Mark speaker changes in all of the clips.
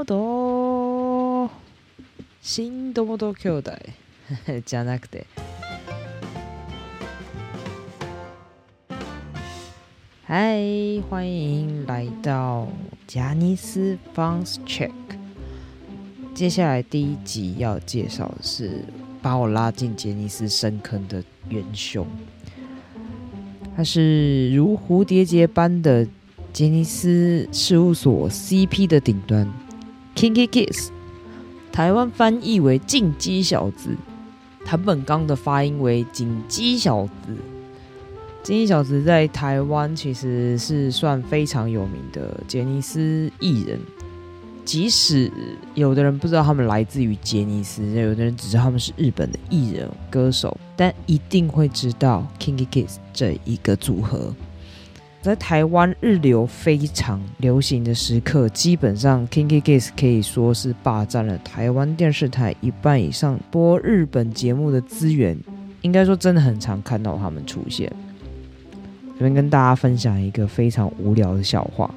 Speaker 1: ほど新友本兄弟じゃなくて嗨，欢迎来到贾尼斯 Bounce Check。接下来第一集要介绍的是把我拉进杰尼斯深坑的元凶，他是如蝴蝶结般的杰尼斯事务所 CP 的顶端 ，Kinky Kiss，台湾翻译为进击小子，谭本刚的发音为紧鸡小子。金鸡小子在台湾其实是算非常有名的杰尼斯艺人，即使有的人不知道他们来自于杰尼斯，有的人只知道他们是日本的艺人歌手，但一定会知道 Kinky Kids 这一个组合。在台湾日流非常流行的时刻，基本上 Kinky Kids 可以说是霸占了台湾电视台一半以上播日本节目的资源，应该说真的很常看到他们出现。这边跟大家分享一个非常无聊的笑话。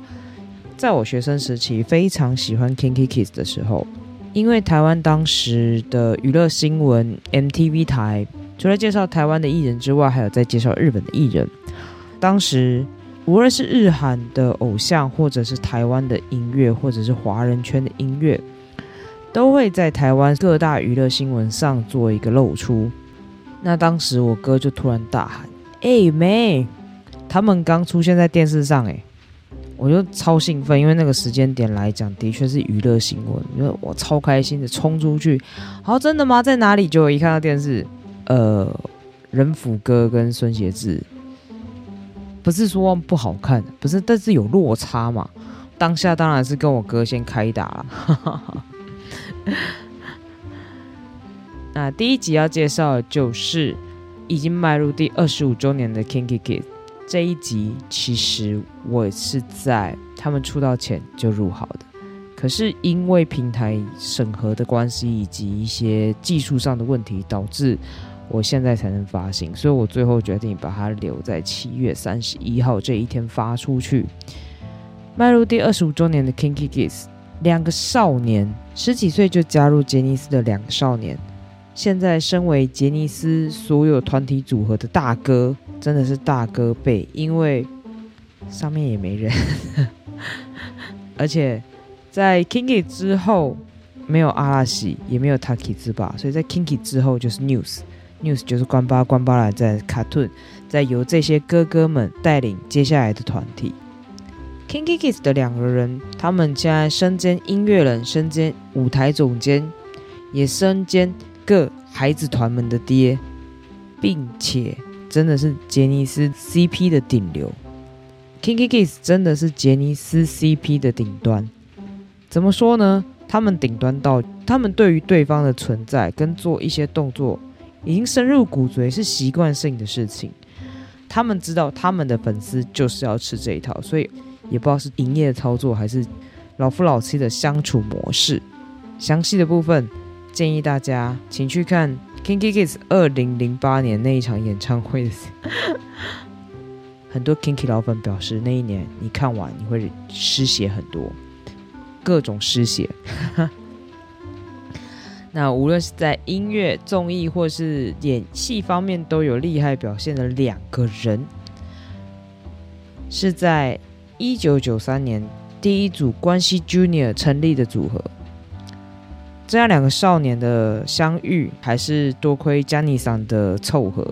Speaker 1: 在我学生时期，非常喜欢 Kinky Kids 的时候，因为台湾当时的娱乐新闻 MTV 台，除了介绍台湾的艺人之外，还有在介绍日本的艺人。当时无论是日韩的偶像，或者是台湾的音乐，或者是华人圈的音乐，都会在台湾各大娱乐新闻上做一个露出。那当时我哥就突然大喊：“哎，妹！”他们刚出现在电视上，哎，我就超兴奋，因为那个时间点来讲，的确是娱乐新闻，因为我超开心的冲出去。好，真的吗？在哪里？就一看到电视，呃，仁甫哥跟孙协志，不是说不好看，不是，但是有落差嘛。当下当然是跟我哥先开打了。那第一集要介绍的就是已经迈入第二十五周年的 Kinky Kids。这一集其实我是在他们出道前就入好的，可是因为平台审核的关系以及一些技术上的问题，导致我现在才能发行，所以我最后决定把它留在七月三十一号这一天发出去。迈入第二十五周年的 Kinky Kids，两个少年十几岁就加入杰尼斯的两个少年，现在身为杰尼斯所有团体组合的大哥。真的是大哥辈，因为上面也没人，而且在 Kinky 之后没有阿拉西，也没有 Taki 之吧，所以在 Kinky 之后就是 News news 就是关八关八来在 Cartoon，在由这些哥哥们带领接下来的团体。Kinky Kids 的两个人，他们现在身兼音乐人，身兼舞台总监，也身兼各孩子团们的爹，并且。真的是杰尼斯 CP 的顶流，Kinky Kids 真的是杰尼斯 CP 的顶端。怎么说呢？他们顶端到，他们对于对方的存在跟做一些动作，已经深入骨髓，是习惯性的事情。他们知道他们的粉丝就是要吃这一套，所以也不知道是营业操作还是老夫老妻的相处模式。详细的部分建议大家请去看。Kinky Kids 二零零八年那一场演唱会，很多 Kinky 老粉表示，那一年你看完你会失血很多，各种失血。那无论是在音乐、综艺或是演戏方面都有厉害表现的两个人，是在一九九三年第一组关系 Junior 成立的组合。这样两个少年的相遇，还是多亏 Jenny 桑的凑合。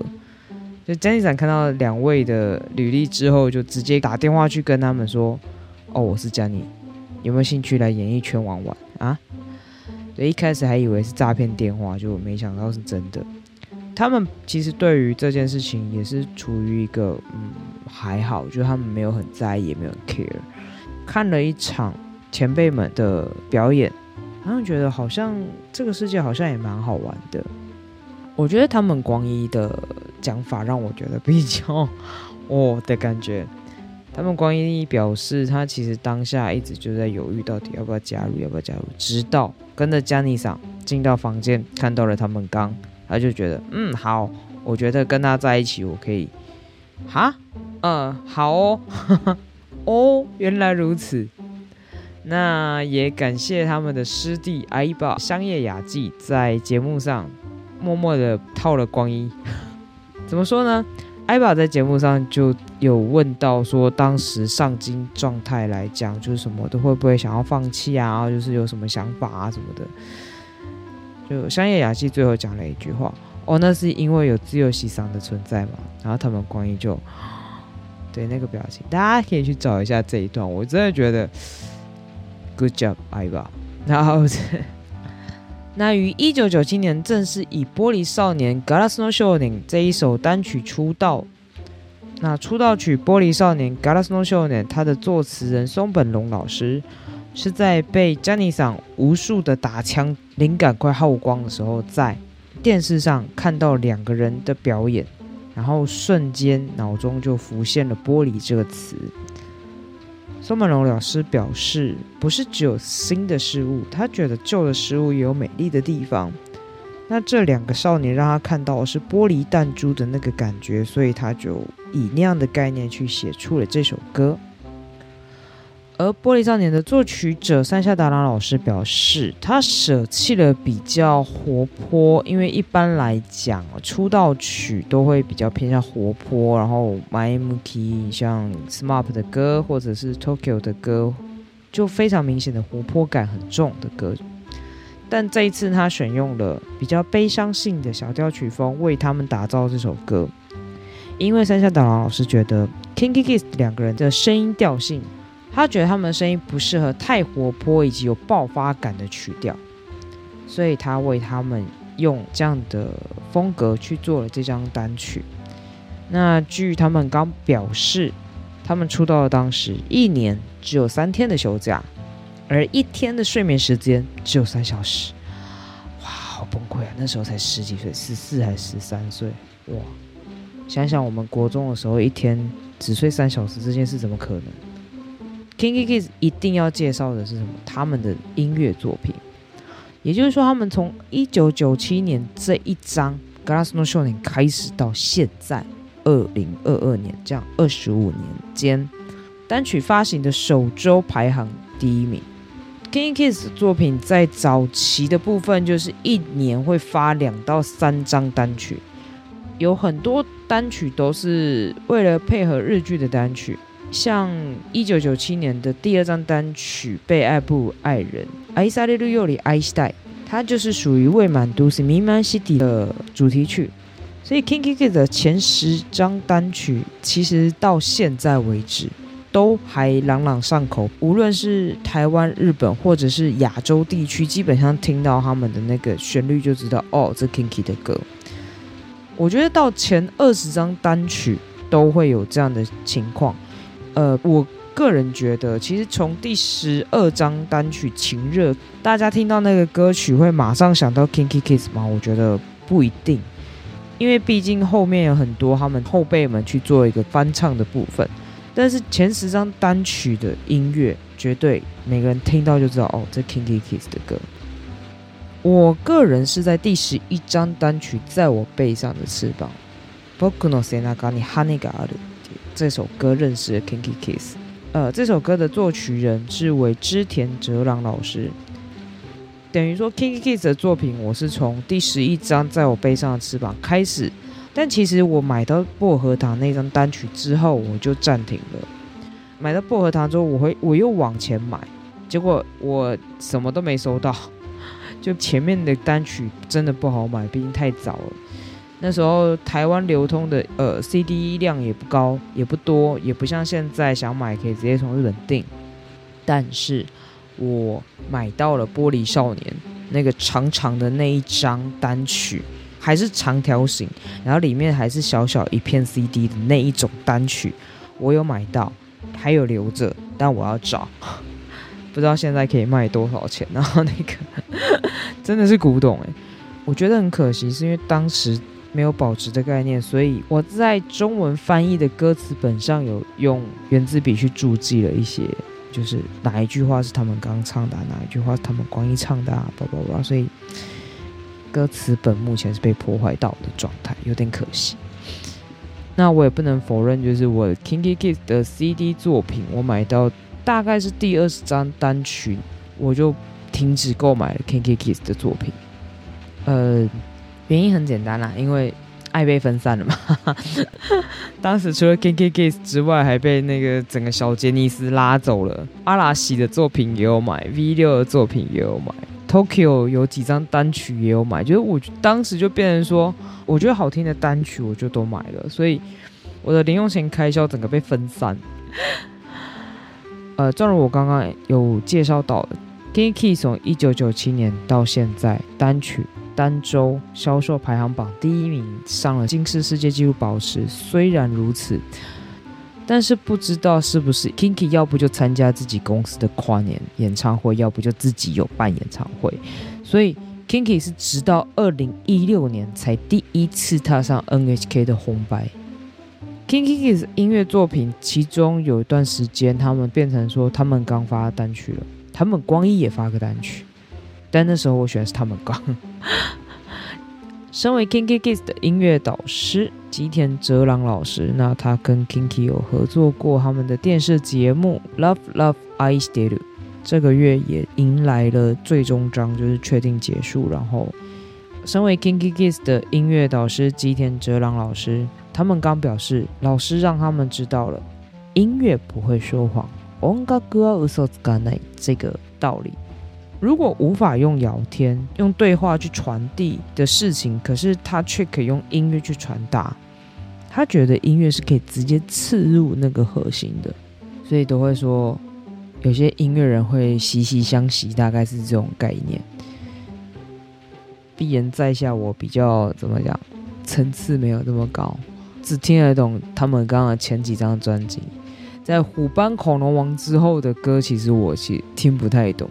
Speaker 1: 就 Jenny 桑看到两位的履历之后，就直接打电话去跟他们说：“哦，我是 Jenny，有没有兴趣来演艺圈玩玩啊？”对，一开始还以为是诈骗电话，就没想到是真的。他们其实对于这件事情也是处于一个嗯还好，就他们没有很在意，也没有 care。看了一场前辈们的表演。好像觉得好像这个世界好像也蛮好玩的。我觉得他们光一的讲法让我觉得比较哦的感觉。他们光一表示他其实当下一直就在犹豫到底要不要加入，要不要加入，直到跟着 Jenny 上进到房间看到了他们刚，他就觉得嗯好，我觉得跟他在一起我可以。哈，嗯好哦，哦原来如此。那也感谢他们的师弟阿伊巴香叶雅纪在节目上默默的套了光衣。怎么说呢？艾巴在节目上就有问到说，当时上京状态来讲，就是什么都会不会想要放弃啊？然后就是有什么想法啊什么的。就香叶雅纪最后讲了一句话：“哦，那是因为有自由西桑的存在嘛。”然后他们光一就 对那个表情，大家可以去找一下这一段，我真的觉得 good job，艾巴。然后。那于一九九七年正式以《玻璃少年》（Glass No s h o n i n g 这一首单曲出道。那出道曲《玻璃少年》（Glass No s h o n i n g 它的作词人松本龙老师是在被 Jenny 桑无数的打枪灵感快耗光的时候，在电视上看到两个人的表演，然后瞬间脑中就浮现了“玻璃”这个词。松本龙老师表示，不是只有新的事物，他觉得旧的事物也有美丽的地方。那这两个少年让他看到的是玻璃弹珠的那个感觉，所以他就以那样的概念去写出了这首歌。而《玻璃少年》的作曲者山下达郎老师表示，他舍弃了比较活泼，因为一般来讲，出道曲都会比较偏向活泼，然后 My m u k i 像 SMAP 的歌或者是 Tokyo 的歌，就非常明显的活泼感很重的歌。但这一次他选用了比较悲伤性的小调曲风为他们打造这首歌，因为山下达郎老师觉得 Kinky Kiss 两个人的声音调性。他觉得他们的声音不适合太活泼以及有爆发感的曲调，所以他为他们用这样的风格去做了这张单曲。那据他们刚表示，他们出道的当时一年只有三天的休假，而一天的睡眠时间只有三小时。哇，好崩溃啊！那时候才十几岁，十四还十三岁？哇，想想我们国中的时候，一天只睡三小时这件事怎么可能？Kinky Kids 一定要介绍的是什么？他们的音乐作品，也就是说，他们从一九九七年这一张《Glass No Shining》开始到现在二零二二年，这样二十五年间，单曲发行的首周排行第一名。Kinky Kids 的作品在早期的部分，就是一年会发两到三张单曲，有很多单曲都是为了配合日剧的单曲。像一九九七年的第二张单曲《被爱不爱人》，爱されるより愛したい，它就是属于未满都市弥漫 City 的主题曲。所以 Kinky Kids 的前十张单曲，其实到现在为止都还朗朗上口。无论是台湾、日本或者是亚洲地区，基本上听到他们的那个旋律就知道，哦，这 Kinky 的歌。我觉得到前二十张单曲都会有这样的情况。 呃，我个人觉得，其实从第十二张单曲《情热》，大家听到那个歌曲会马上想到 Kinky Kids 吗？我觉得不一定，因为毕竟后面有很多他们后辈们去做一个翻唱的部分。但是前十张单曲的音乐，绝对每个人听到就知道，哦，这 Kinky Kids 的歌。我个人是在第十一张单曲《在我背上的翅膀》。这首歌认识的 Kinky Kiss，呃，这首歌的作曲人是为织田哲郎老师。等于说 Kinky Kiss 的作品，我是从第十一张在我背上的翅膀开始，但其实我买到薄荷糖那张单曲之后，我就暂停了。买到薄荷糖之后，我会我又往前买，结果我什么都没收到，就前面的单曲真的不好买，毕竟太早了。那时候台湾流通的呃 CD 量也不高，也不多，也不像现在想买可以直接从日本订。但是我买到了《玻璃少年》那个长长的那一张单曲，还是长条形，然后里面还是小小一片 CD 的那一种单曲，我有买到，还有留着，但我要找，不知道现在可以卖多少钱。然后那个 真的是古董诶，我觉得很可惜，是因为当时。没有保值的概念，所以我在中文翻译的歌词本上有用圆珠笔去注记了一些，就是哪一句话是他们刚唱的，哪一句话是他们光一唱的，啊，叭叭叭。所以歌词本目前是被破坏到的状态，有点可惜。那我也不能否认，就是我 Kinky Kids 的 CD 作品，我买到大概是第二十张单曲，我就停止购买了 Kinky Kiss 的作品。呃，原因很简单啦，因为爱被分散了嘛。当时除了 Kinky Kiss 之外，还被那个整个小杰尼斯拉走了。阿拉西的作品也有买，V 六的作品也有买，Tokyo 有几张单曲也有买。就是我当时就变成说，我觉得好听的单曲我就都买了，所以我的零用钱开销整个被分散。呃，正如我刚刚有介绍到的，K K 从一九九七年到现在，单曲单周销售排行榜第一名，上了金氏世界纪录保持。虽然如此，但是不知道是不是 Kinky 要不就参加自己公司的跨年演唱会，要不就自己有办演唱会。所以 Kinky 是直到二零一六年才第一次踏上 NHK 的红白。KinKiKids 音乐作品，其中有一段时间，他们变成说他们刚发单曲了。他们光一也发个单曲，但那时候我选的是他们刚。身为 KinKiKids 的音乐导师吉田哲郎老师，那他跟 Kinky 有合作过他们的电视节目《Love Love I s t i l》，这个月也迎来了最终章，就是确定结束。然后，身为 KinKiKids 的音乐导师吉田哲郎老师。他们刚表示，老师让他们知道了音乐不会说谎，这个道理。如果无法用聊天、用对话去传递的事情，可是他却可以用音乐去传达。他觉得音乐是可以直接刺入那个核心的，所以都会说有些音乐人会息息相惜，大概是这种概念。闭言在下，我比较怎么讲，层次没有那么高。只听得懂他们刚刚前几张专辑，在《虎斑恐龙王》之后的歌，其实我其实听不太懂。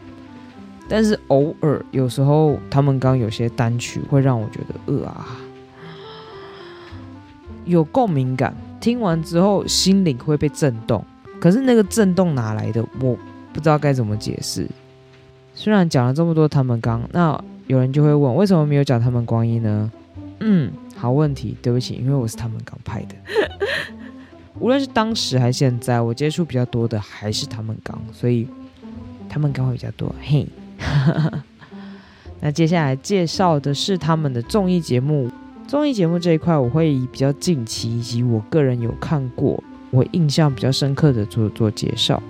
Speaker 1: 但是偶尔有时候他们刚有些单曲会让我觉得呃啊，有共鸣感，听完之后心灵会被震动。可是那个震动哪来的，我不知道该怎么解释。虽然讲了这么多他们刚，那有人就会问，为什么没有讲他们光阴呢？嗯。好问题，对不起，因为我是他们刚拍的。无论是当时还是现在，我接触比较多的还是他们刚，所以他们刚会比较多。嘿，那接下来介绍的是他们的综艺节目。综艺节目这一块，我会以比较近期以及我个人有看过、我印象比较深刻的做做介绍。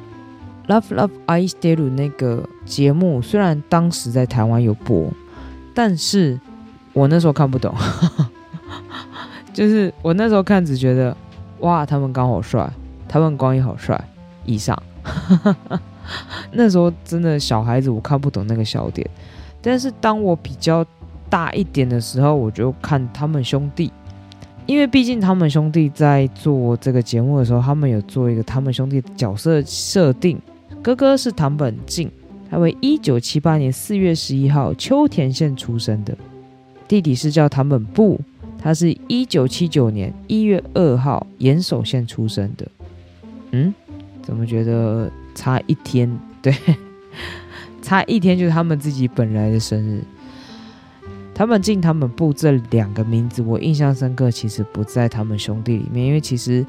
Speaker 1: Love Love I Still 那个节目，虽然当时在台湾有播，但是我那时候看不懂。就是我那时候看，只觉得哇，他们刚好帅，他们光也好帅。以上，那时候真的小孩子，我看不懂那个笑点。但是当我比较大一点的时候，我就看他们兄弟，因为毕竟他们兄弟在做这个节目的时候，他们有做一个他们兄弟的角色设定。哥哥是唐本静，他为一九七八年四月十一号秋田县出生的，弟弟是叫唐本布。他是一九七九年一月二号岩手县出生的，嗯，怎么觉得差一天？对，差一天就是他们自己本来的生日。他们进他们部这两个名字，我印象深刻，其实不在他们兄弟里面，因为其实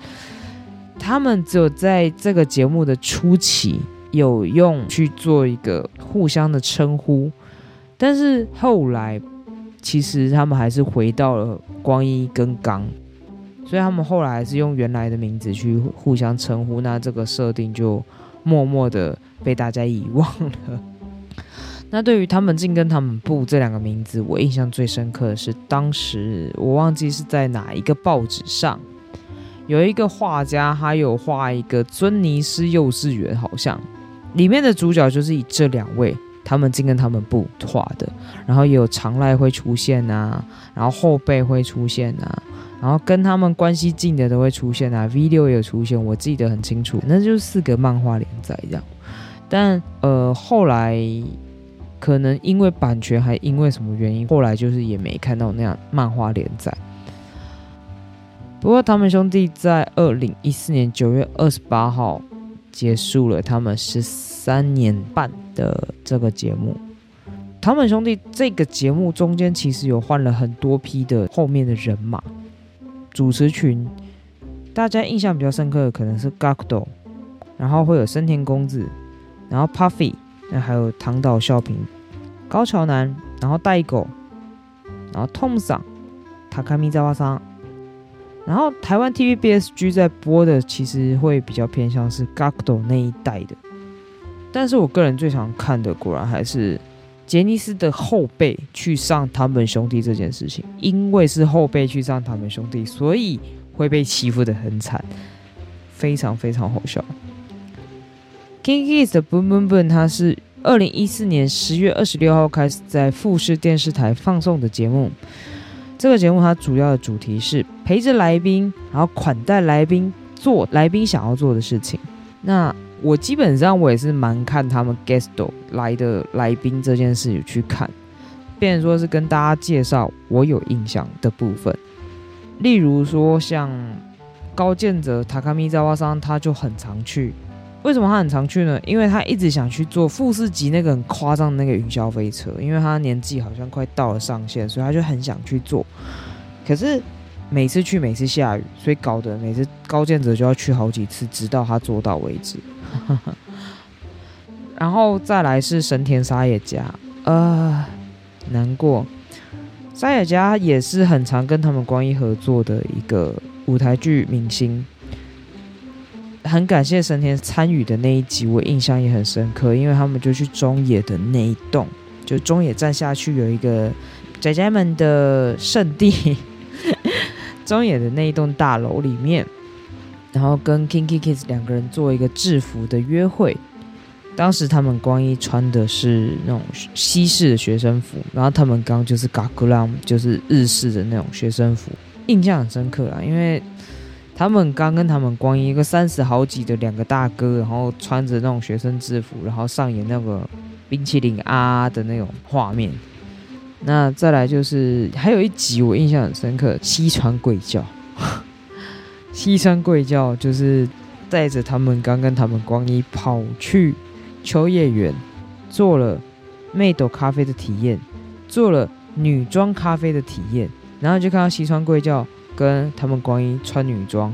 Speaker 1: 他们只有在这个节目的初期有用去做一个互相的称呼，但是后来。其实他们还是回到了光一跟刚，所以他们后来还是用原来的名字去互相称呼，那这个设定就默默的被大家遗忘了。那对于他们进跟他们部这两个名字，我印象最深刻的是当时我忘记是在哪一个报纸上，有一个画家，他有画一个尊尼斯幼稚园，好像里面的主角就是以这两位。他们进跟他们不画的，然后也有常赖会出现啊，然后后辈会出现啊，然后跟他们关系近的都会出现啊，V 六也有出现，我记得很清楚，那就是四个漫画连载这样。但呃后来可能因为版权还因为什么原因，后来就是也没看到那样漫画连载。不过他们兄弟在二零一四年九月二十八号结束了他们十三年半。的这个节目，他们兄弟这个节目中间其实有换了很多批的后面的人马，主持群，大家印象比较深刻的可能是 Gakdo，然后会有森田公子，然后 Puffy，那还有唐岛孝平、高桥南，然后代狗，然后 Tom 桑、塔卡米扎瓦桑。然后台湾 TVBSG 在播的其实会比较偏向是 Gakdo 那一代的，但是我个人最常看的果然还是杰尼斯的后辈去上他们兄弟这件事情，因为是后辈去上他们兄弟，所以会被欺负的很惨，非常非常好笑。KinKids 的 Boom Boom Boom 它是二零一四年十月二十六号开始在富士电视台放送的节目。这个节目它主要的主题是陪着来宾，然后款待来宾，做来宾想要做的事情。那我基本上我也是蛮看他们 guest 来的来宾这件事情去看，变成说是跟大家介绍我有印象的部分。例如说像高建泽、塔卡米扎瓦桑，他就很常去。为什么他很常去呢？因为他一直想去做富士级那个很夸张的那个云霄飞车，因为他年纪好像快到了上限，所以他就很想去做。可是每次去每次下雨，所以搞得每次高建泽就要去好几次，直到他做到为止。然后再来是神田沙野家，呃，难过。沙野家也是很常跟他们光一合作的一个舞台剧明星。很感谢神田参与的那一集，我印象也很深刻，因为他们就去中野的那一栋，就中野站下去有一个仔仔们的圣地，中野的那一栋大楼里面，然后跟 Kinky Kids 两个人做一个制服的约会。当时他们光一穿的是那种西式的学生服，然后他们刚就是 Gakulam，就是日式的那种学生服，印象很深刻啊，因为。他们刚跟他们光一个三十好几的两个大哥，然后穿着那种学生制服，然后上演那个冰淇淋啊的那种画面。那再来就是还有一集我印象很深刻，西川鬼叫。西川贵教就是带着他们刚跟他们光一跑去秋叶原，做了妹斗咖啡的体验，做了女装咖啡的体验，然后就看到西川贵教。跟他们光一穿女装，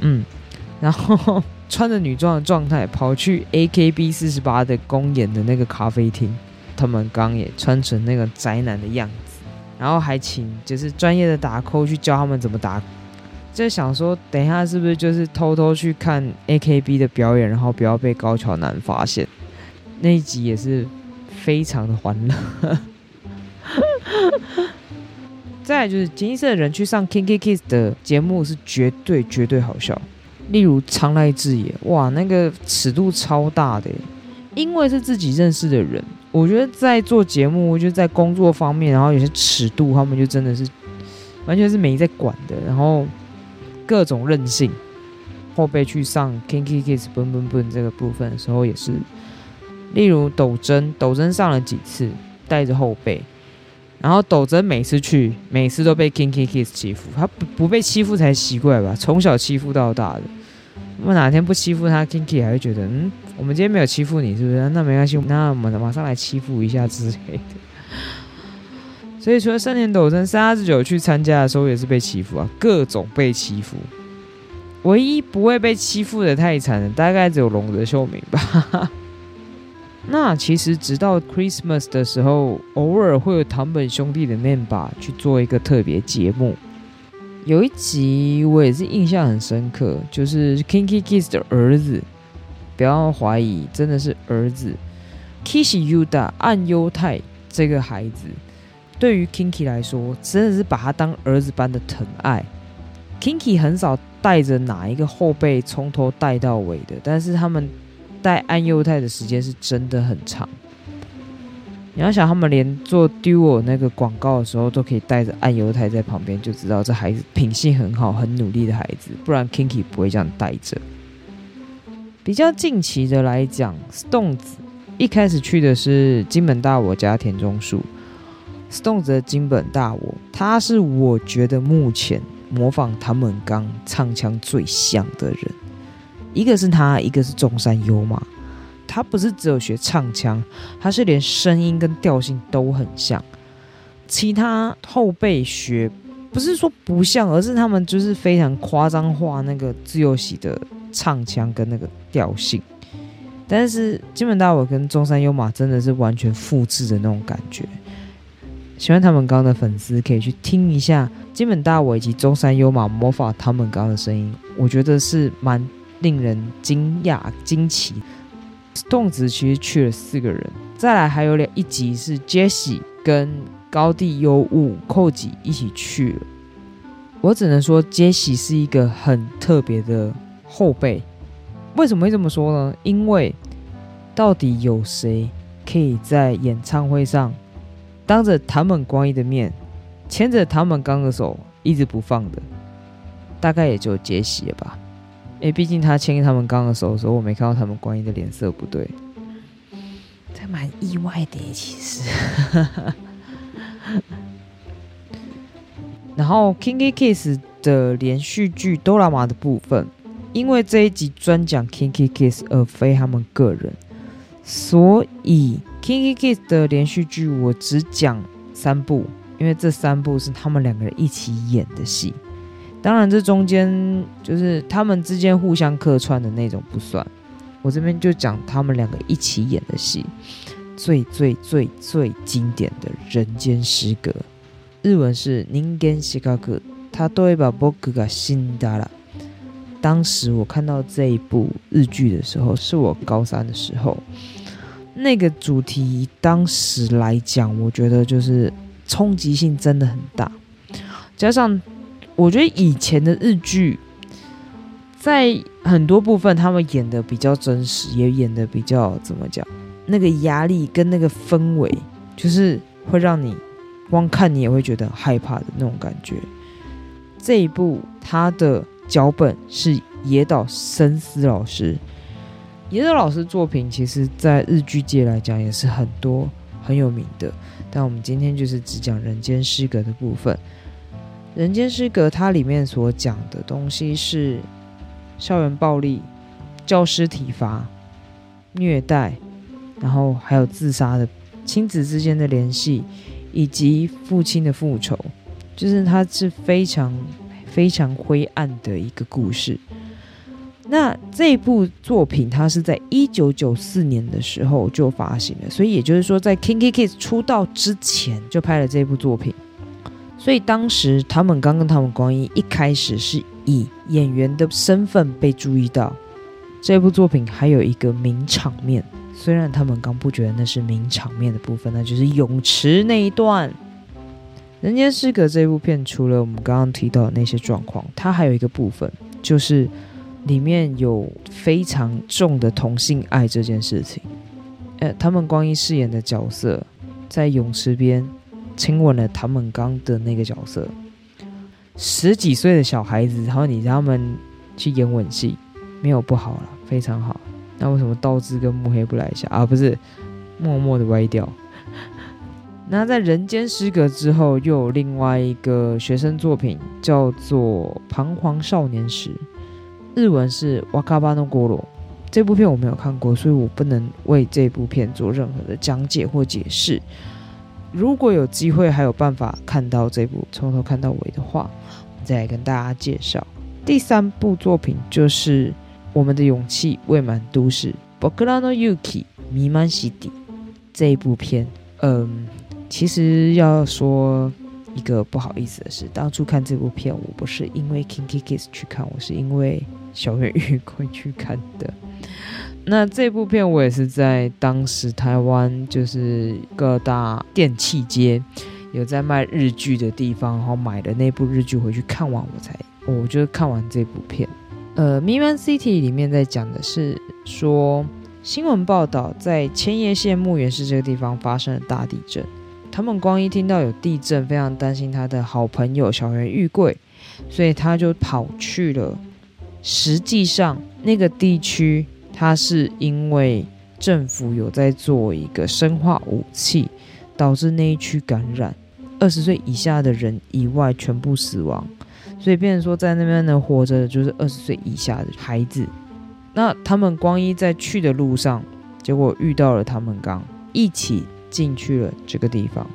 Speaker 1: 嗯，然后穿着女装的状态跑去 AKB 四十八的公演的那个咖啡厅，他们刚也穿成那个宅男的样子，然后还请就是专业的打 call 去教他们怎么打，就想说等一下是不是就是偷偷去看 AKB 的表演，然后不要被高桥男发现，那一集也是非常的欢乐。再就是杰尼斯的人去上 Kinky Kids 的节目是绝对绝对好笑，例如长濑智也，哇，那个尺度超大的，因为是自己认识的人，我觉得在做节目，就在工作方面，然后有些尺度，他们就真的是完全是没在管的，然后各种任性。后辈去上 Kinky Kids 蹦蹦蹦这个部分的时候也是，例如斗真，斗真上了几次，带着后辈。然后斗真每次去，每次都被 Kinky Kids 欺负，他不不被欺负才奇怪吧？从小欺负到大的，那么哪天不欺负他，Kinky 还会觉得，嗯，我们今天没有欺负你，是不是？那没关系，那我们马上来欺负一下之类的。所以除了三年斗真，三十九去参加的时候也是被欺负啊，各种被欺负。唯一不会被欺负的太惨的，大概只有龙泽秀明吧。那其实直到 Christmas 的时候，偶尔会有堂本兄弟的 member 去做一个特别节目。有一集我也是印象很深刻，就是 Kinky Kiss 的儿子，不要怀疑，真的是儿子 Kishi Uda 暗优太这个孩子，对于 Kinky 来说，真的是把他当儿子般的疼爱。Kinky 很少带着哪一个后辈从头带到尾的，但是他们。带安幼泰的时间是真的很长。你要想，他们连做 Duo 那个广告的时候，都可以带着安幼泰在旁边，就知道这孩子品性很好、很努力的孩子。不然 Kinky 不会这样带着。比较近期的来讲，Stones 一开始去的是金本大我家田中树。Stones 的金本大我，他是我觉得目前模仿唐本刚唱腔最像的人。一个是他，一个是中山优马。他不是只有学唱腔，他是连声音跟调性都很像。其他后辈学，不是说不像，而是他们就是非常夸张化那个自由喜的唱腔跟那个调性。但是金本大我跟中山优马真的是完全复制的那种感觉。喜欢他们刚的粉丝可以去听一下金本大我以及中山优马模仿他们刚的声音，我觉得是蛮令人惊讶惊奇。动子其实去了四个人，再来还有两一集是 Jesse 跟高地优物寇吉一起去了。我只能说 Jesse 是一个很特别的后辈。为什么会这么说呢？因为到底有谁可以在演唱会上当着唐本光一的面牵着唐本刚的手一直不放的？大概也就杰西了吧。因为，毕竟他牵他们刚的手的时候，我没看到他们光一的脸色不对，这蛮意外的其实。然后 Kinky Kiss 的连续剧《哆啦 A 的部分。因为这一集专讲 Kinky Kiss 而非他们个人，所以 Kinky Kiss 的连续剧我只讲三部，因为这三部是他们两个人一起演的戏。当然，这中间就是他们之间互相客串的那种不算。我这边就讲他们两个一起演的戏，最最最最经典的人间失格，日文是“人間失格”，他都会把僕が死んだ了。当时我看到这一部日剧的时候，是我高三的时候。 那个主题当时来讲，我觉得就是冲击性真的很大。加上我觉得以前的日剧，在很多部分他们演的比较真实，也演的比较怎么讲，那个压力跟那个氛围，就是会让你光看你也会觉得害怕的那种感觉。这一部它的。脚本是野岛伸司老师，野岛老师作品其实，在日剧界来讲也是很多很有名的。但我们今天就是只讲《人间失格》的部分，《人间失格》它里面所讲的东西是校园暴力、教师体罚、虐待，然后还有自杀的亲子之间的联系，以及父亲的复仇，就是它是非常。非常灰暗的一个故事。那这部作品，它是在一九九四年的时候就发行了，所以也就是说，在 Kinky Kids 出道之前就拍了这部作品。所以当时他们刚跟他们光一一开始是以演员的身份被注意到。这部作品还有一个名场面，虽然他们刚不觉得那是名场面的部分，那就是泳池那一段。《人间失格》这部片，除了我们刚刚提到的那些状况，它还有一个部分，就是里面有非常重的同性爱这件事情。呃，他们光一饰演的角色，在泳池边亲吻了唐本刚的那个角色，十几岁的小孩子，然后你让他们去演吻戏，没有不好了，非常好。那为什么道志跟木黑不来一下啊？不是，默默的歪掉。那在《人间失格》之后，又有另外一个学生作品，叫做《彷徨少年时》，日文是《瓦卡巴诺锅罗》。这部片我没有看过，所以我不能为这部片做任何的讲解或解释。如果有机会还有办法看到这部从头看到尾的话，再来跟大家介绍。第三部作品就是《我们的勇气未满都市》（Bokurano Yuki Miman City） 这一部片，嗯。其实要说一个不好意思的事，当初看这部片，我不是因为 Kinky Kiss 去看，我是因为小圆玉会去看的。那这部片我也是在当时台湾就是各大电器街有在卖日剧的地方，然后买的那部日剧回去看完，我才我就看完这部片。呃，《迷茫 City》里面在讲的是说新闻报道在千叶县木原市这个地方发生了大地震。他们光一听到有地震，非常担心他的好朋友小圆玉桂，所以他就跑去了。实际上，那个地区它是因为政府有在做一个生化武器，导致那一区感染，二十岁以下的人以外全部死亡，所以变成说在那边能活着的就是二十岁以下的孩子。那他们光一在去的路上，结果遇到了他们刚一起。进去了这个地方，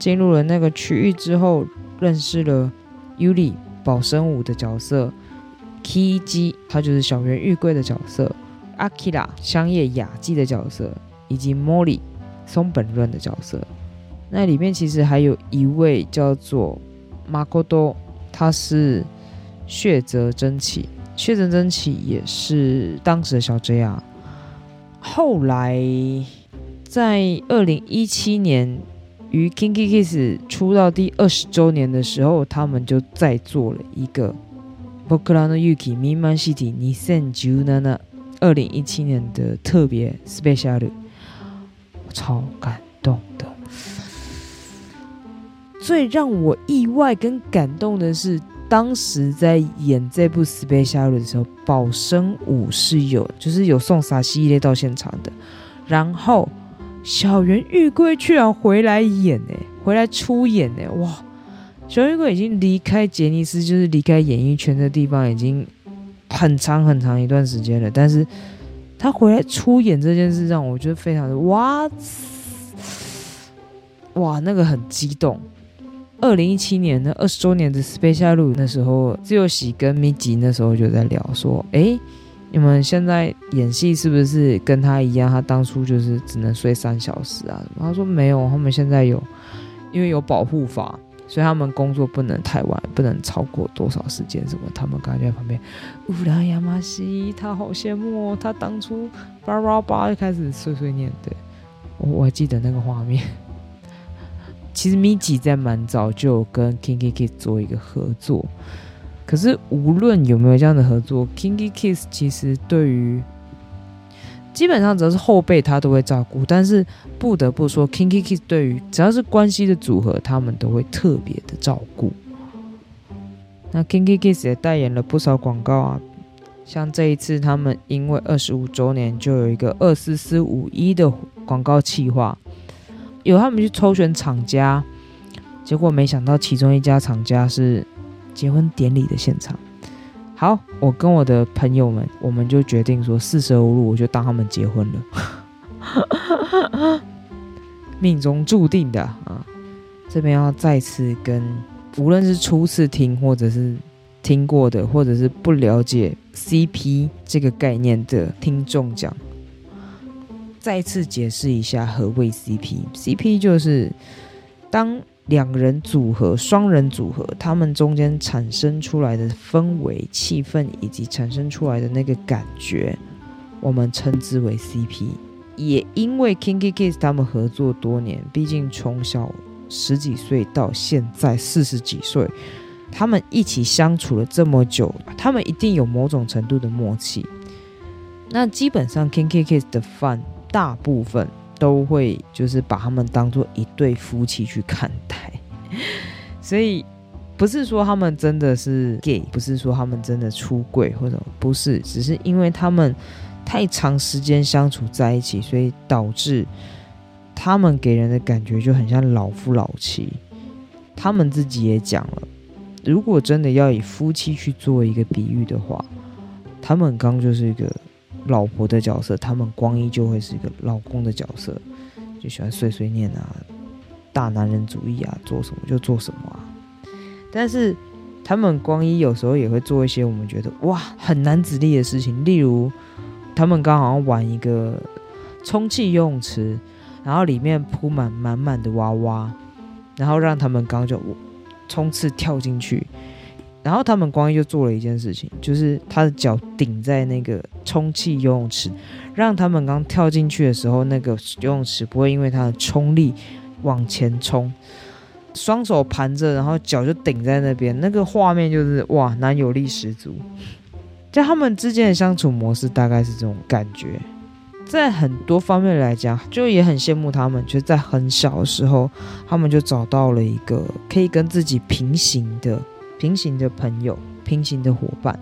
Speaker 1: 进入了那个区域之后，认识了尤里保生武的角色，Kiji，他就是小圆玉桂的角色，阿基拉香叶雅纪的角色，以及莫莉松本润的角色。那里面其实还有一位叫做马沟多，他是血泽真起，血泽真起也是当时的小 J 啊。后来在二零一七年于 Kinky Kiss 出道第二十周年的时候，他们就再做了一个 Bokura no Yuki Miman City Nisenju 二零一七年的特别 Special，超感动的。最让我意外跟感动的是，当时在演这部《Special》的时候，宝生武是有，就是有送沙西列到现场的。然后小圆玉桂居然回来演呢，回来出演呢，哇！小圆玉桂已经离开杰尼斯，就是离开演艺圈的地方，已经很长很长一段时间了。但是他回来出演这件事，让我觉得非常的哇，哇，那个很激动。二零一七年的二十周年的 Special 那时候，自由喜跟米吉那时候就在聊说：“哎，你们现在演戏是不是跟他一样？他当初就是只能睡三小时啊？”他说：“没有，他们现在有，因为有保护法，所以他们工作不能太晚，不能超过多少时间什么。”他们刚才在旁边，乌拉亚马西，他好羡慕哦，他当初叭叭叭就开始碎碎念，对我还记得那个画面。其实 Miji 在蛮早就跟 Kinky Kiss 做一个合作，可是无论有没有这样的合作，Kinky Kiss 其实对于基本上只要是后辈他都会照顾，但是不得不说，Kinky Kiss 对于只要是关系的组合，他们都会特别的照顾。那 Kinky Kiss 也代言了不少广告啊，像这一次他们因为二十五周年，就有一个二四四五一的广告企划。有他们去抽选厂家，结果没想到其中一家厂家是结婚典礼的现场。好，我跟我的朋友们，我们就决定说四舍五入，我就当他们结婚了，命中注定的啊！这边要再次跟无论是初次听，或者是听过的，或者是不了解 CP 这个概念的听众讲。再次解释一下何谓 CP，CP 就是当两人组合、双人组合，他们中间产生出来的氛围、气氛以及产生出来的那个感觉，我们称之为 CP。也因为 Kinky Kiss 他们合作多年，毕竟从小十几岁到现在四十几岁，他们一起相处了这么久，他们一定有某种程度的默契。那基本上 Kinky Kiss 的 fun。大部分都会就是把他们当做一对夫妻去看待，所以不是说他们真的是 gay，不是说他们真的出轨或者不是，只是因为他们太长时间相处在一起，所以导致他们给人的感觉就很像老夫老妻。他们自己也讲了，如果真的要以夫妻去做一个比喻的话，他们刚就是一个。老婆的角色，他们光一就会是一个老公的角色，就喜欢碎碎念啊，大男人主义啊，做什么就做什么啊。但是他们光一有时候也会做一些我们觉得哇很男子力的事情，例如他们刚好玩一个充气游泳池，然后里面铺满满满的娃娃，然后让他们刚就冲刺跳进去。然后他们光一就做了一件事情，就是他的脚顶在那个充气游泳池，让他们刚跳进去的时候，那个游泳池不会因为他的冲力往前冲，双手盘着，然后脚就顶在那边，那个画面就是哇，男友力十足。在他们之间的相处模式大概是这种感觉，在很多方面来讲，就也很羡慕他们，就在很小的时候，他们就找到了一个可以跟自己平行的。平行的朋友，平行的伙伴，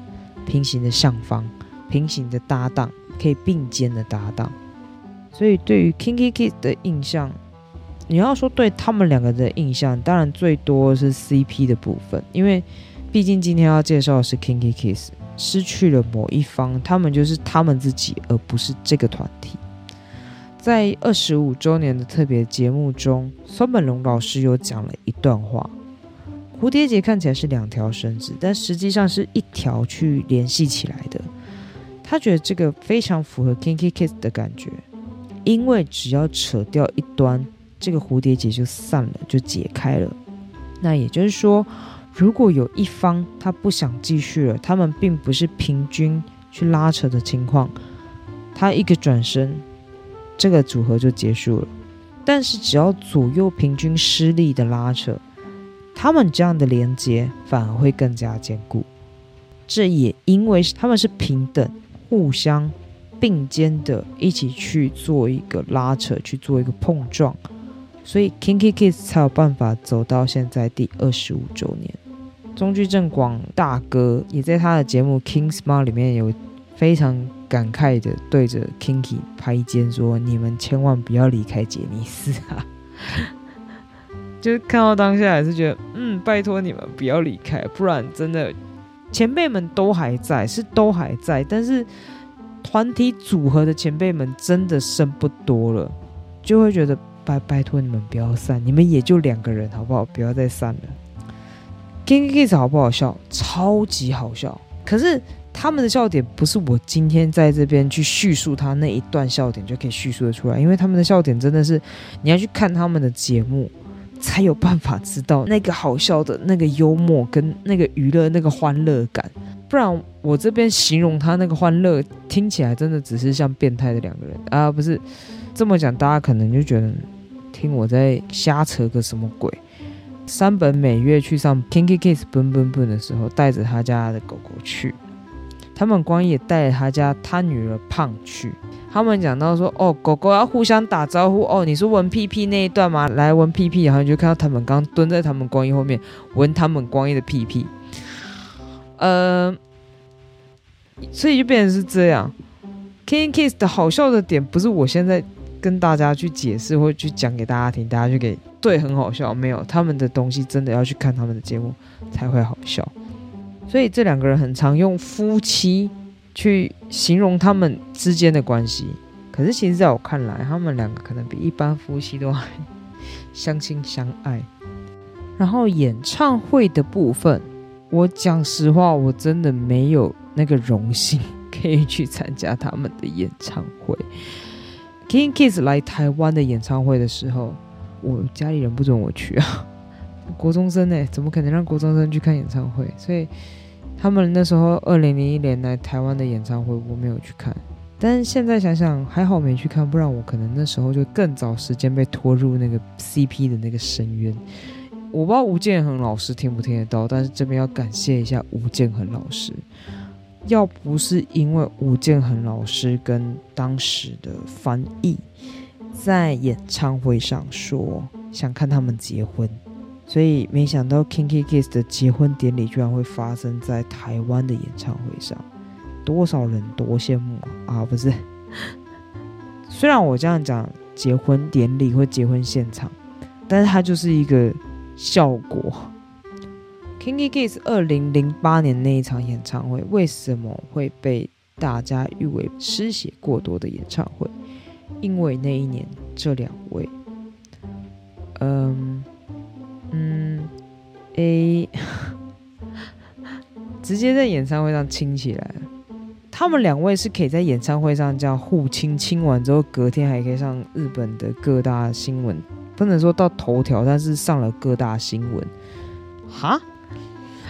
Speaker 1: 平行的上方，平行的搭档，可以并肩的搭档。所以对于 Kinky Kiss 的印象，你要说对他们两个的印象，当然最多是 CP 的部分，因为毕竟今天要介绍的是 Kinky Kiss，失去了某一方，他们就是他们自己，而不是这个团体。在二十五周年的特别节目中，松本龙老师有讲了一段话。蝴蝶结看起来是两条绳子，但实际上是一条去联系起来的。他觉得这个非常符合 Kinky Kiss 的感觉，因为只要扯掉一端，这个蝴蝶结就散了，就解开了。那也就是说，如果有一方他不想继续了，他们并不是平均去拉扯的情况，他一个转身，这个组合就结束了。但是只要左右平均施力的拉扯，他们这样的连接反而会更加坚固。这也因为他们是平等。互相并肩的一起去做一个拉扯，去做一个碰撞，所以 Kinky Kiss 才有办法走到现在第二十五周年。中居正广大哥也在他的节目《King Smile》里面有非常感慨的对着 Kinky 拍肩说：“你们千万不要离开杰尼斯啊！”就是看到当下还是觉得，嗯，拜托你们不要离开，不然真的。前辈们都还在，是都还在，但是团体组合的前辈们真的剩不多了，就会觉得拜拜托你们不要散，你们也就两个人好不好？不要再散了。King Kiss 好不好笑？超级好笑。可是他们的笑点不是我今天在这边去叙述他那一段笑点就可以叙述的出来，因为他们的笑点真的是你要去看他们的节目。才有办法知道那个好笑的那个幽默跟那个娱乐那个欢乐感，不然我这边形容他那个欢乐，听起来真的只是像变态的两个人啊！不是这么讲，大家可能就觉得听我在瞎扯个什么鬼。山本美月去上 Kinky Kiss 奔奔奔的时候，带着他家的狗狗去，他们光也带着他家他女儿胖去。他们讲到说，哦，狗狗要互相打招呼。哦，你是闻屁屁那一段吗？来闻屁屁，然后你就看到他们刚蹲在他们光一后面闻他们光一的屁屁。呃，所以就变成是这样。King Kiss 的好笑的点不是我现在跟大家去解释或去讲给大家听，大家就给对很好笑。没有他们的东西，真的要去看他们的节目才会好笑。所以这两个人很常用夫妻。去形容他们之间的关系，可是其实在我看来，他们两个可能比一般夫妻都还相亲相爱。然后演唱会的部分，我讲实话，我真的没有那个荣幸可以去参加他们的演唱会。King Kiss 来台湾的演唱会的时候，我家里人不准我去啊，国中生呢，怎么可能让国中生去看演唱会？所以。他们那时候二零零一年来台湾的演唱会，我没有去看。但是现在想想，还好没去看，不然我可能那时候就更早时间被拖入那个 CP 的那个深渊。我不知道吴建衡老师听不听得到，但是这边要感谢一下吴建衡老师。要不是因为吴建衡老师跟当时的翻译在演唱会上说想看他们结婚。所以没想到 Kinky Kiss 的结婚典礼居然会发生在台湾的演唱会上，多少人多羡慕啊！不是，虽然我这样讲结婚典礼或结婚现场，但是它就是一个效果。Kinky Kiss 二零零八年那一场演唱会为什么会被大家誉为失血过多的演唱会？因为那一年这两位，嗯。嗯，A 直接在演唱会上亲起来他们两位是可以在演唱会上这样互亲，亲完之后隔天还可以上日本的各大新闻，不能说到头条，但是上了各大新闻。哈，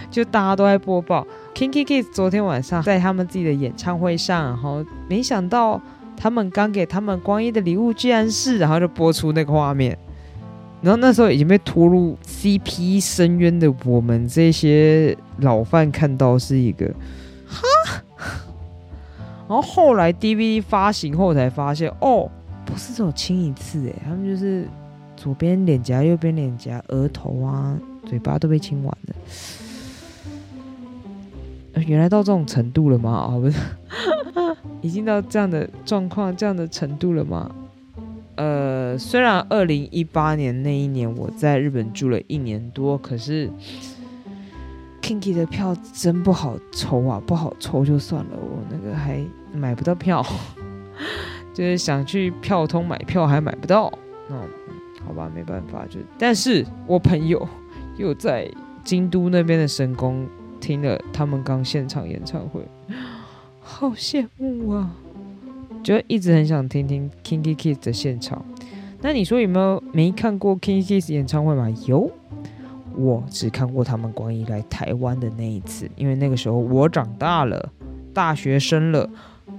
Speaker 1: 就大家都在播报 Kinky Kids 昨天晚上在他们自己的演唱会上，然后没想到他们刚给他们光一的礼物居然是，然后就播出那个画面。然后那时候已经被拖入 CP 深渊的我们这些老范看到是一个哈，然后后来 DVD 发行后才发现，哦，不是只有亲一次，哎，他们就是左边脸颊、右边脸颊、额头啊、嘴巴都被亲完了。原来到这种程度了吗？啊，不是，已经到这样的状况、这样的程度了吗？呃，虽然二零一八年那一年我在日本住了一年多，可是 Kinky 的票真不好抽啊，不好抽就算了，我那个还买不到票，就是想去票通买票还买不到，嗯，好吧，没办法，就但是我朋友又在京都那边的神宫听了他们刚现场演唱会，好羡慕啊！就一直很想听听 Kinky Kids 的现场。那你说有没有没看过 Kinky Kids 演唱会吗？有，我只看过他们关于来台湾的那一次，因为那个时候我长大了，大学生了，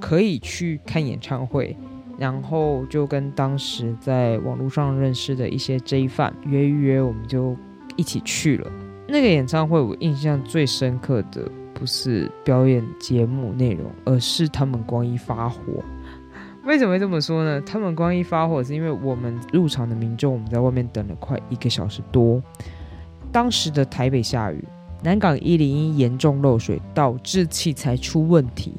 Speaker 1: 可以去看演唱会。然后就跟当时在网络上认识的一些 J 饭约一约，我们就一起去了那个演唱会。我印象最深刻的不是表演节目内容，而是他们光一发火。为什么会这么说呢？他们光一发火，是因为我们入场的民众，我们在外面等了快一个小时多。当时的台北下雨，南港一零一严重漏水，导致器材出问题。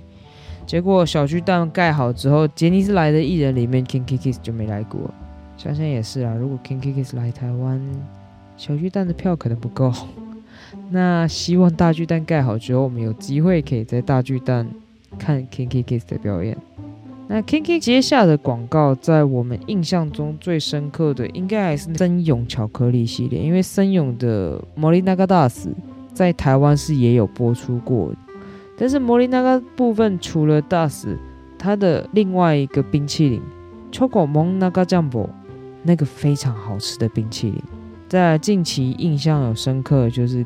Speaker 1: 结果小巨蛋盖好之后，杰尼斯来的艺人里面，Kinky Kiss 就没来过。想想也是啊，如果 Kinky Kiss 来台湾，小巨蛋的票可能不够。那希望大巨蛋盖好之后，我们有机会可以在大巨蛋看 Kinky Kiss 的表演。那 Kinky 接下的广告，在我们印象中最深刻的，应该还是森永巧克力系列，因为森永的 Molina Das 在台湾是也有播出过。但是摩利那个部分除了大使，它的另外一个冰淇淋，Choco Mon 那个酱波，那个非常好吃的冰淇淋，在近期印象有深刻就是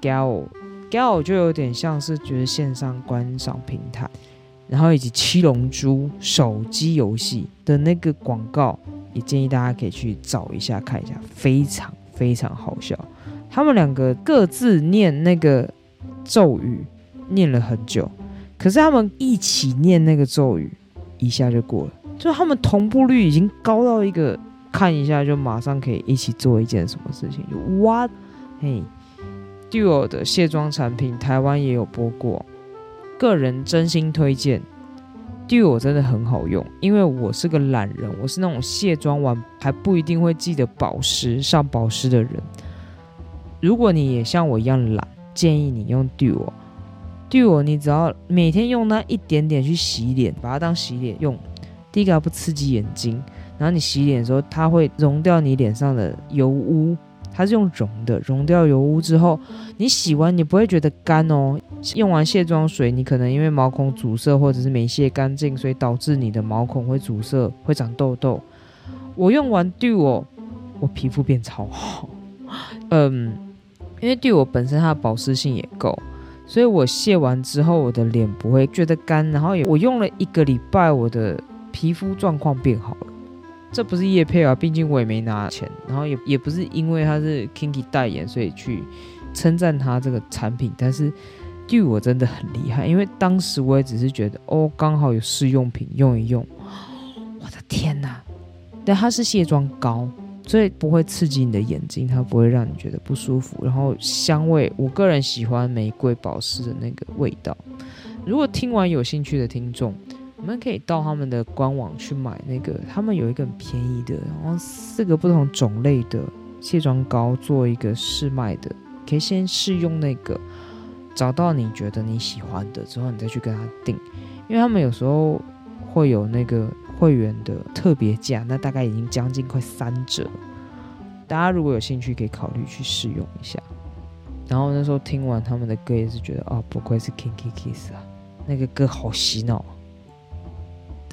Speaker 1: Gal，Gal 就有点像是觉得线上观赏平台，然后以及七龙珠手机游戏的那个广告，也建议大家可以去找一下看一下，非常非常好笑。他们两个各自念那个咒语。念了很久，可是他们一起念那个咒语，一下就过了。就他们同步率已经高到一个，看一下就马上可以一起做一件什么事情。就哇，嘿，Duo 的卸妆产品台湾也有播过，个人真心推荐。Duo 真的很好用，因为我是个懒人，我是那种卸妆完还不一定会记得保湿、上保湿的人。如果你也像我一样懒，建议你用 Duo。对我，你只要每天用那一点点去洗脸，把它当洗脸用。第一个不刺激眼睛，然后你洗脸的时候，它会溶掉你脸上的油污，它是用溶的，溶掉油污之后，你洗完你不会觉得干哦。用完卸妆水，你可能因为毛孔阻塞或者是没卸干净，所以导致你的毛孔会阻塞，会长痘痘。我用完 Duo，我皮肤变超好。嗯，因为 Duo 本身它的保湿性也够。所以我卸完之后，我的脸不会觉得干，然后也我用了一个礼拜，我的皮肤状况变好了。这不是叶配啊，毕竟我也没拿钱，然后也也不是因为他是 Kinky 代言，所以去称赞他这个产品。但是对我真的很厉害，因为当时我也只是觉得哦，刚好有试用品用一用，我的天哪！但它是卸妆膏。所以不会刺激你的眼睛，它不会让你觉得不舒服。然后香味，我个人喜欢玫瑰保湿的那个味道。如果听完有兴趣的听众，我们可以到他们的官网去买那个，他们有一个很便宜的，然后四个不同种类的卸妆膏做一个试卖的，可以先试用那个，找到你觉得你喜欢的之后，你再去跟他订，因为他们有时候会有那个。会员的特别价，那大概已经将近快三折。大家如果有兴趣，可以考虑去试用一下。然后那时候听完他们的歌，也是觉得哦，不愧是 Kinky Kiss 啊，那个歌好洗脑。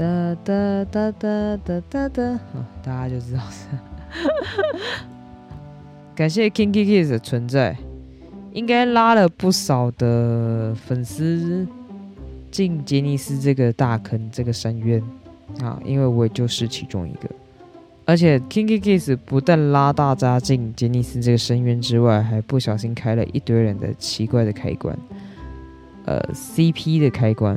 Speaker 1: 哒哒哒哒哒哒哒，大家就知道是。感谢 Kinky Kiss 的存在，应该拉了不少的粉丝进杰尼斯这个大坑，这个深渊。啊，因为我也就是其中一个，而且 Kinky Kiss 不但拉大家进杰尼斯这个深渊之外，还不小心开了一堆人的奇怪的开关，呃，CP 的开关。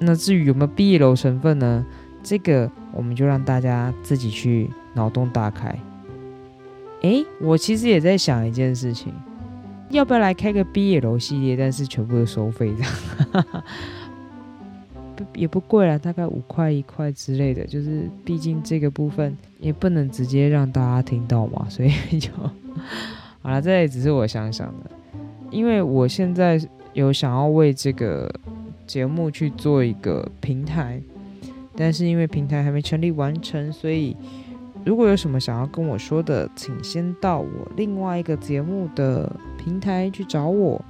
Speaker 1: 那至于有没有毕业楼成分呢？这个我们就让大家自己去脑洞大开。诶，我其实也在想一件事情，要不要来开个毕业楼系列，但是全部都收费的。也不贵了，大概五块一块之类的。就是毕竟这个部分也不能直接让大家听到嘛，所以就 好了。这也只是我想想的，因为我现在有想要为这个节目去做一个平台，但是因为平台还没成立完成，所以如果有什么想要跟我说的，请先到我另外一个节目的平台去找我。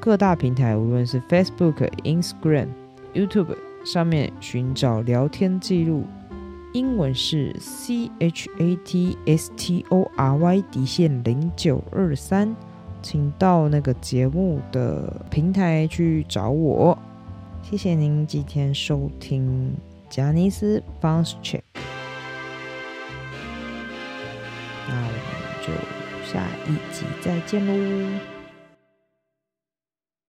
Speaker 1: 各大平台，无论是 Facebook、Instagram。YouTube 上面寻找聊天记录，英文是 C H A T S T O R Y 底线零九二三，请到那个节目的平台去找我。谢谢您今天收听贾尼斯 Bounce Check，那我们就下一集再见喽。